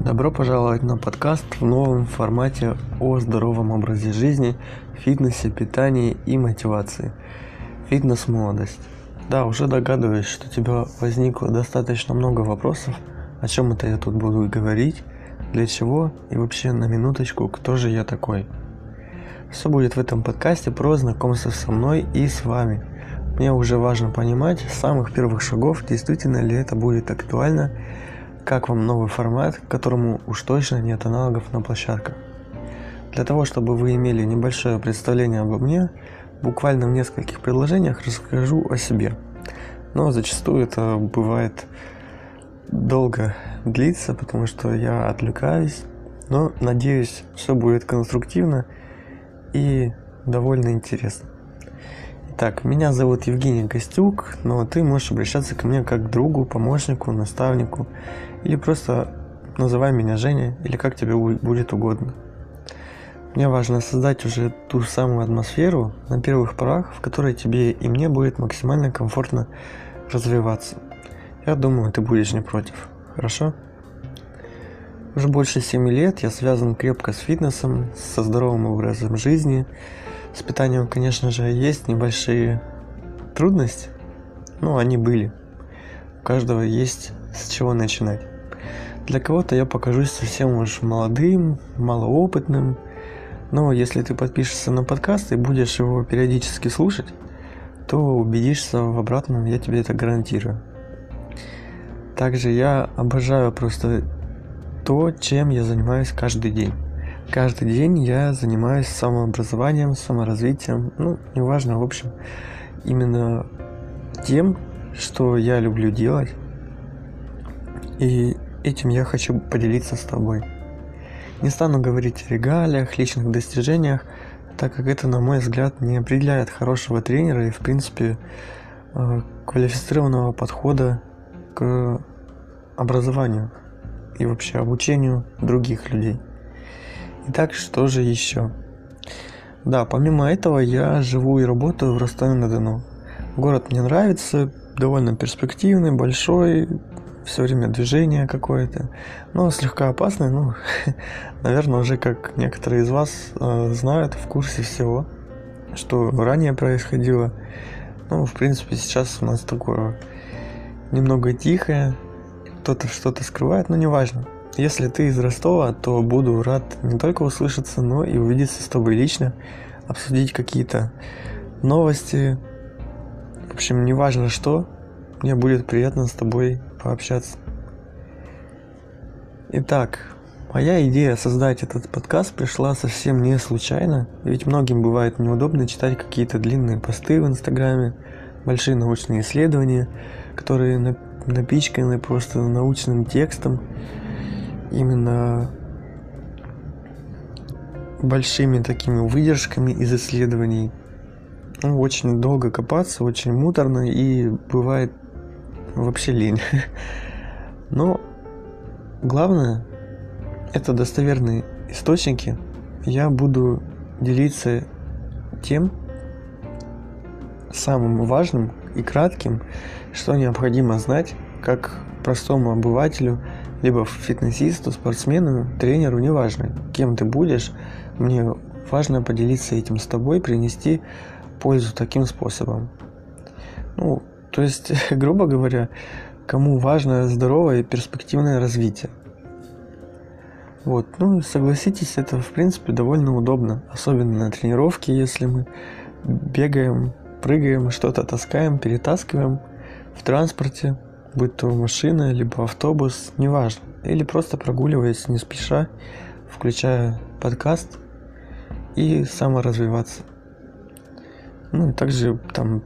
Добро пожаловать на подкаст в новом формате о здоровом образе жизни, фитнесе, питании и мотивации. Фитнес-молодость. Да, уже догадываюсь, что у тебя возникло достаточно много вопросов, о чем это я тут буду говорить, для чего и вообще на минуточку, кто же я такой. Все будет в этом подкасте про знакомство со мной и с вами. Мне уже важно понимать с самых первых шагов, действительно ли это будет актуально как вам новый формат, которому уж точно нет аналогов на площадках? Для того, чтобы вы имели небольшое представление обо мне, буквально в нескольких предложениях расскажу о себе. Но зачастую это бывает долго длится, потому что я отвлекаюсь. Но надеюсь, все будет конструктивно и довольно интересно. Так, меня зовут Евгений Костюк, но ты можешь обращаться ко мне как к другу, помощнику, наставнику или просто называй меня Женя или как тебе будет угодно. Мне важно создать уже ту самую атмосферу на первых порах, в которой тебе и мне будет максимально комфортно развиваться. Я думаю, ты будешь не против. Хорошо? Уже больше 7 лет я связан крепко с фитнесом, со здоровым образом жизни, с питанием, конечно же, есть небольшие трудности, но они были. У каждого есть с чего начинать. Для кого-то я покажусь совсем уж молодым, малоопытным, но если ты подпишешься на подкаст и будешь его периодически слушать, то убедишься в обратном, я тебе это гарантирую. Также я обожаю просто то, чем я занимаюсь каждый день. Каждый день я занимаюсь самообразованием, саморазвитием, ну, неважно, в общем, именно тем, что я люблю делать. И этим я хочу поделиться с тобой. Не стану говорить о регалиях, личных достижениях, так как это, на мой взгляд, не определяет хорошего тренера и, в принципе, э, квалифицированного подхода к образованию и вообще обучению других людей. Итак, что же еще? Да, помимо этого я живу и работаю в Ростове-на-Дону. Город мне нравится, довольно перспективный, большой, все время движение какое-то, но слегка опасный, ну, наверное, уже как некоторые из вас э, знают, в курсе всего, что ранее происходило. Ну, в принципе, сейчас у нас такое немного тихое, кто-то что-то скрывает, но неважно. Если ты из Ростова, то буду рад не только услышаться, но и увидеться с тобой лично, обсудить какие-то новости. В общем, неважно что, мне будет приятно с тобой пообщаться. Итак, моя идея создать этот подкаст пришла совсем не случайно, ведь многим бывает неудобно читать какие-то длинные посты в Инстаграме, большие научные исследования, которые напичканы просто научным текстом, именно большими такими выдержками из исследований. Ну, очень долго копаться, очень муторно и бывает вообще лень. Но главное это достоверные источники. Я буду делиться тем самым важным и кратким, что необходимо знать как простому обывателю либо фитнесисту, спортсмену, тренеру, неважно, кем ты будешь, мне важно поделиться этим с тобой, принести пользу таким способом. Ну, то есть, грубо говоря, кому важно здоровое и перспективное развитие. Вот, ну, согласитесь, это, в принципе, довольно удобно, особенно на тренировке, если мы бегаем, прыгаем, что-то таскаем, перетаскиваем в транспорте, будь то машина, либо автобус, неважно. Или просто прогуливаясь не спеша, включая подкаст и саморазвиваться. Ну и также там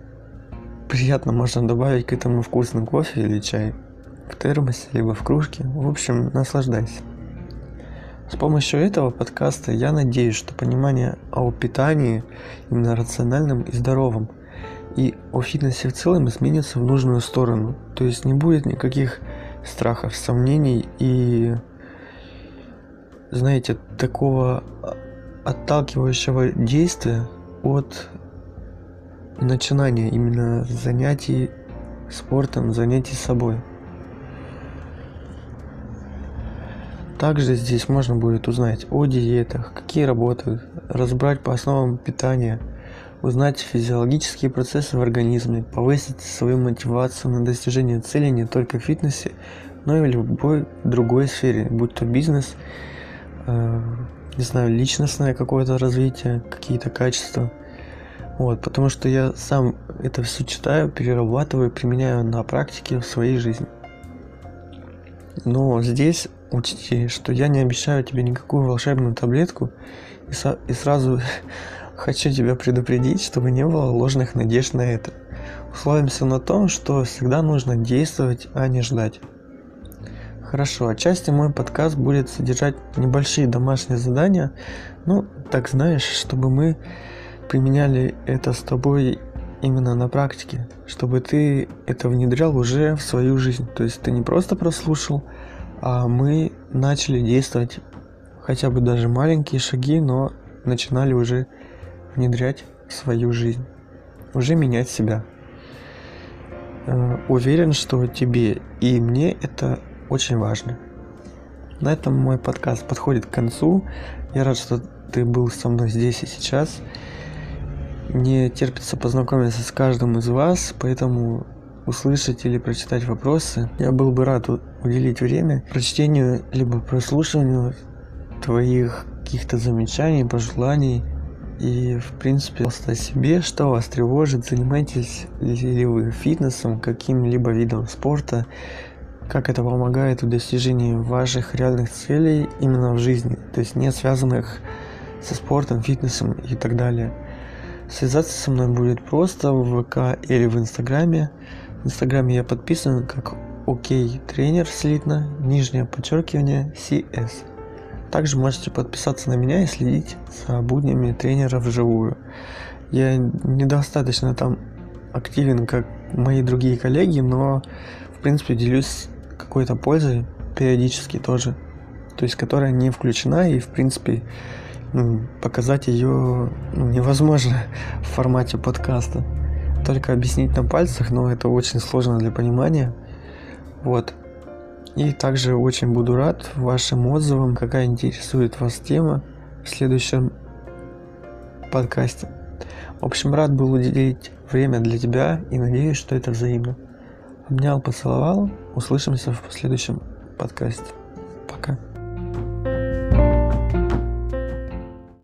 приятно можно добавить к этому вкусный кофе или чай в термосе, либо в кружке. В общем, наслаждайся. С помощью этого подкаста я надеюсь, что понимание о питании именно рациональном и здоровом – и о фитнесе в целом изменится в нужную сторону. То есть не будет никаких страхов, сомнений и, знаете, такого отталкивающего действия от начинания именно занятий спортом, занятий собой. Также здесь можно будет узнать о диетах, какие работают, разобрать по основам питания, узнать физиологические процессы в организме, повысить свою мотивацию на достижение целей не только в фитнесе, но и в любой другой сфере, будь то бизнес, э, не знаю, личностное какое-то развитие, какие-то качества. Вот, потому что я сам это все читаю, перерабатываю, применяю на практике в своей жизни. Но здесь учти, что я не обещаю тебе никакую волшебную таблетку и, со- и сразу хочу тебя предупредить, чтобы не было ложных надежд на это. Условимся на том, что всегда нужно действовать, а не ждать. Хорошо, отчасти мой подкаст будет содержать небольшие домашние задания, ну, так знаешь, чтобы мы применяли это с тобой именно на практике, чтобы ты это внедрял уже в свою жизнь. То есть ты не просто прослушал, а мы начали действовать хотя бы даже маленькие шаги, но начинали уже внедрять в свою жизнь, уже менять себя. Э, уверен, что тебе и мне это очень важно. На этом мой подкаст подходит к концу. Я рад, что ты был со мной здесь и сейчас. Не терпится познакомиться с каждым из вас, поэтому услышать или прочитать вопросы. Я был бы рад уделить время прочтению либо прослушиванию твоих каких-то замечаний, пожеланий и, в принципе, о себе, что вас тревожит, занимаетесь ли вы фитнесом, каким-либо видом спорта, как это помогает в достижении ваших реальных целей именно в жизни, то есть не связанных со спортом, фитнесом и так далее. Связаться со мной будет просто в ВК или в Инстаграме. В Инстаграме я подписан как ОК тренер слитно, нижнее подчеркивание CS. Также можете подписаться на меня и следить за буднями тренера вживую. Я недостаточно там активен, как мои другие коллеги, но в принципе делюсь какой-то пользой периодически тоже, то есть которая не включена и в принципе ну, показать ее ну, невозможно в формате подкаста. Только объяснить на пальцах, но это очень сложно для понимания. Вот. И также очень буду рад вашим отзывам, какая интересует вас тема в следующем подкасте. В общем, рад был уделить время для тебя и надеюсь, что это взаимно. Обнял, поцеловал. Услышимся в следующем подкасте.